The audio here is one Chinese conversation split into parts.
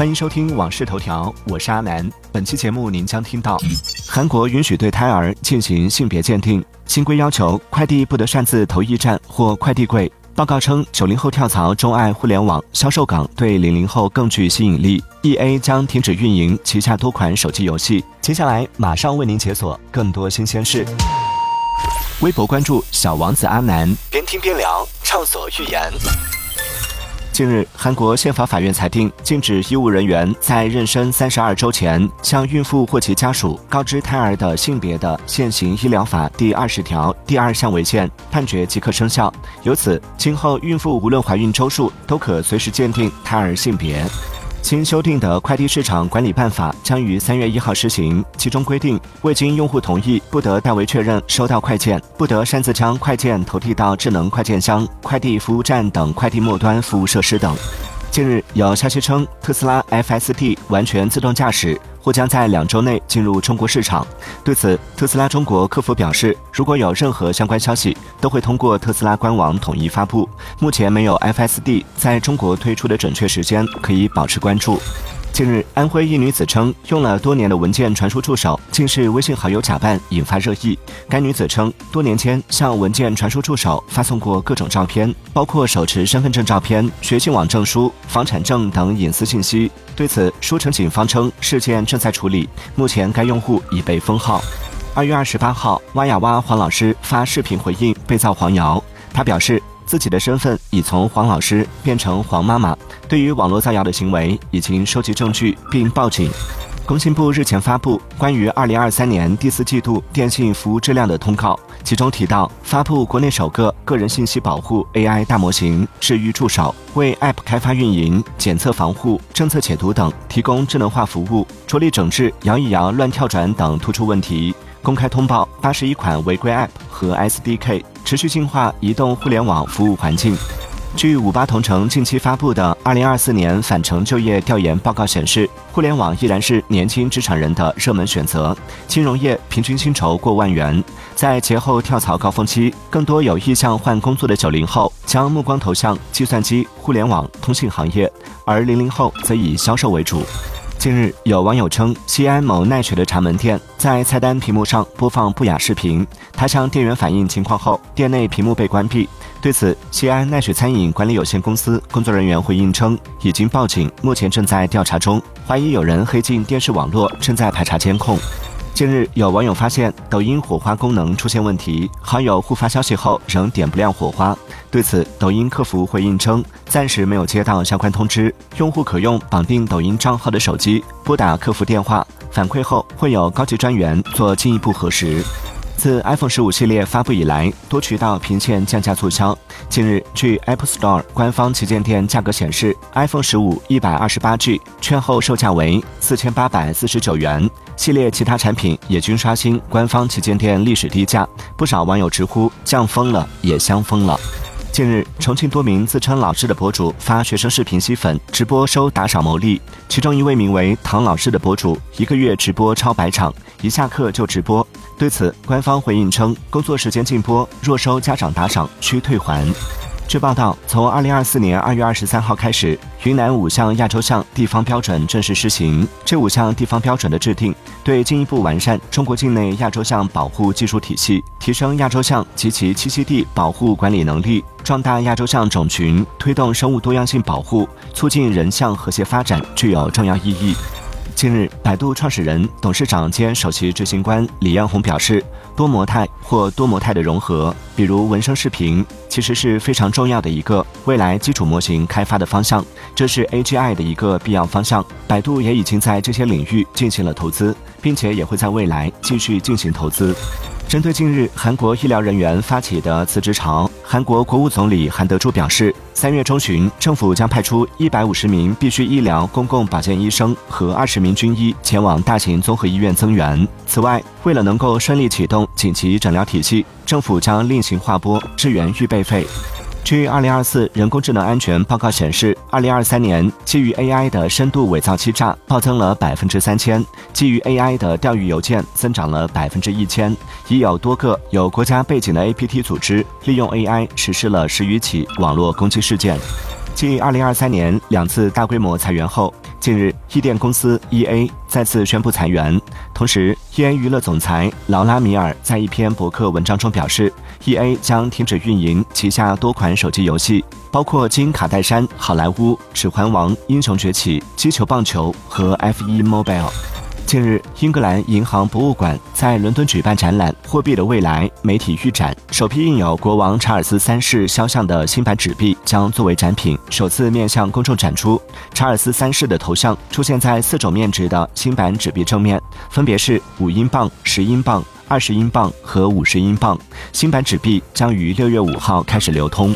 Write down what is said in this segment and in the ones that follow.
欢迎收听《往事头条》，我是阿南。本期节目您将听到：韩国允许对胎儿进行性别鉴定；新规要求快递不得擅自投驿站或快递柜；报告称九零后跳槽钟爱互联网销售岗对零零后更具吸引力；E A 将停止运营旗下多款手机游戏。接下来马上为您解锁更多新鲜事。微博关注小王子阿南，边听边聊，畅所欲言。近日，韩国宪法法院裁定，禁止医务人员在妊娠三十二周前向孕妇或其家属告知胎儿的性别的现行医疗法第二十条第二项违宪，判决即刻生效。由此，今后孕妇无论怀孕周数，都可随时鉴定胎儿性别。新修订的快递市场管理办法将于三月一号施行，其中规定，未经用户同意，不得代为确认收到快件，不得擅自将快件投递到智能快件箱、快递服务站等快递末端服务设施等。近日有消息称，特斯拉 FSD 完全自动驾驶。或将在两周内进入中国市场。对此，特斯拉中国客服表示，如果有任何相关消息，都会通过特斯拉官网统一发布。目前没有 FSD 在中国推出的准确时间，可以保持关注。近日，安徽一女子称用了多年的文件传输助手竟是微信好友假扮，引发热议。该女子称，多年间向文件传输助手发送过各种照片，包括手持身份证照片、学信网证书、房产证等隐私信息。对此，舒城警方称事件正在处理，目前该用户已被封号。二月二十八号，挖呀挖黄老师发视频回应被造黄谣，他表示。自己的身份已从黄老师变成黄妈妈，对于网络造谣的行为，已经收集证据并报警。工信部日前发布关于二零二三年第四季度电信服务质量的通告，其中提到发布国内首个个人信息保护 AI 大模型“治愈助手”，为 App 开发、运营、检测、防护、政策解读等提供智能化服务，着力整治摇一摇、乱跳转等突出问题。公开通报八十一款违规 App 和 SDK，持续净化移动互联网服务环境。据五八同城近期发布的二零二四年返程就业调研报告显示，互联网依然是年轻职场人的热门选择。金融业平均薪酬过万元。在节后跳槽高峰期，更多有意向换工作的九零后将目光投向计算机、互联网、通信行业，而零零后则以销售为主。近日，有网友称，西安某奈雪的茶门店在菜单屏幕上播放不雅视频，他向店员反映情况后，店内屏幕被关闭。对此，西安奈雪餐饮管理有限公司工作人员回应称，已经报警，目前正在调查中，怀疑有人黑进电视网络，正在排查监控。近日，有网友发现抖音火花功能出现问题，好友互发消息后仍点不亮火花。对此，抖音客服回应称，暂时没有接到相关通知，用户可用绑定抖音账号的手机拨打客服电话，反馈后会有高级专员做进一步核实。自 iPhone 十五系列发布以来，多渠道频现降价促销。近日，据 Apple Store 官方旗舰店价格显示，iPhone 十五一百二十八 G 券后售价为四千八百四十九元，系列其他产品也均刷新官方旗舰店历史低价。不少网友直呼降疯了，也香疯了。近日，重庆多名自称老师的博主发学生视频吸粉，直播收打赏牟利。其中一位名为“唐老师”的博主，一个月直播超百场，一下课就直播。对此，官方回应称，工作时间禁播，若收家长打赏需退还。据报道，从二零二四年二月二十三号开始，云南五项亚洲象地方标准正式施行。这五项地方标准的制定，对进一步完善中国境内亚洲象保护技术体系，提升亚洲象及其栖息地保护管理能力，壮大亚洲象种群，推动生物多样性保护，促进人象和谐发展，具有重要意义。近日，百度创始人、董事长兼首席执行官李彦宏表示，多模态或多模态的融合，比如文生视频，其实是非常重要的一个未来基础模型开发的方向，这是 AGI 的一个必要方向。百度也已经在这些领域进行了投资，并且也会在未来继续进行投资。针对近日韩国医疗人员发起的辞职潮，韩国国务总理韩德洙表示，三月中旬政府将派出一百五十名必须医疗公共保健医生和二十名军医前往大型综合医院增援。此外，为了能够顺利启动紧急诊疗体系，政府将另行划拨支援预备费。据二零二四人工智能安全报告显示，二零二三年基于 AI 的深度伪造欺诈暴增了百分之三千，基于 AI 的钓鱼邮件增长了百分之一千，已有多个有国家背景的 APT 组织利用 AI 实施了十余起网络攻击事件。继二零二三年两次大规模裁员后，近日，伊电公司 EA 再次宣布裁员。同时，EA 娱乐总裁劳拉米尔在一篇博客文章中表示，EA 将停止运营旗下多款手机游戏，包括《金卡戴珊》《好莱坞》《指环王》《英雄崛起》《击球棒球》和 F1 Mobile。近日，英格兰银行博物馆在伦敦举办展览《货币的未来》媒体预展，首批印有国王查尔斯三世肖像的新版纸币将作为展品，首次面向公众展出。查尔斯三世的头像出现在四种面值的新版纸币正面，分别是五英镑、十英镑、二十英镑和五十英镑。新版纸币将于六月五号开始流通。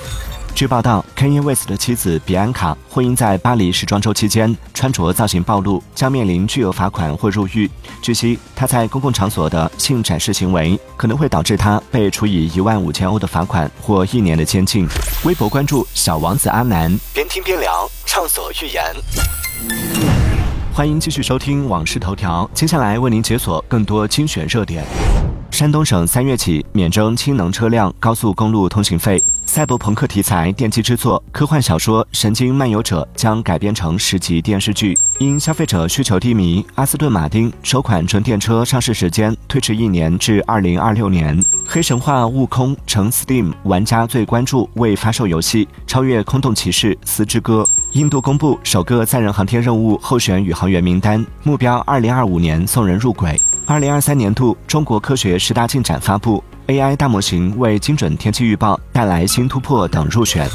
据报道，Kanye West 的妻子比安卡婚姻在巴黎时装周期间穿着造型暴露，将面临巨额罚款或入狱。据悉，他在公共场所的性展示行为可能会导致他被处以一万五千欧的罚款或一年的监禁。微博关注小王子阿南，边听边聊，畅所欲言。欢迎继续收听《往事头条》，接下来为您解锁更多精选热点。山东省三月起免征氢能车辆高速公路通行费。赛博朋克题材电击之作科幻小说《神经漫游者》将改编成十集电视剧。因消费者需求低迷，阿斯顿马丁首款纯电车上市时间推迟一年至二零二六年。黑神话：悟空成 Steam 玩家最关注未发售游戏，超越空洞骑士丝之歌。印度公布首个载人航天任务候选宇航员名单，目标二零二五年送人入轨。二零二三年度中国科学十大进展发布。AI 大模型为精准天气预报带来新突破等入选。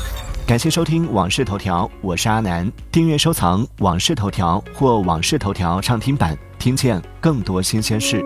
感谢收听《往事头条》，我是阿南。订阅收藏《往事头条》或《往事头条》畅听版，听见更多新鲜事。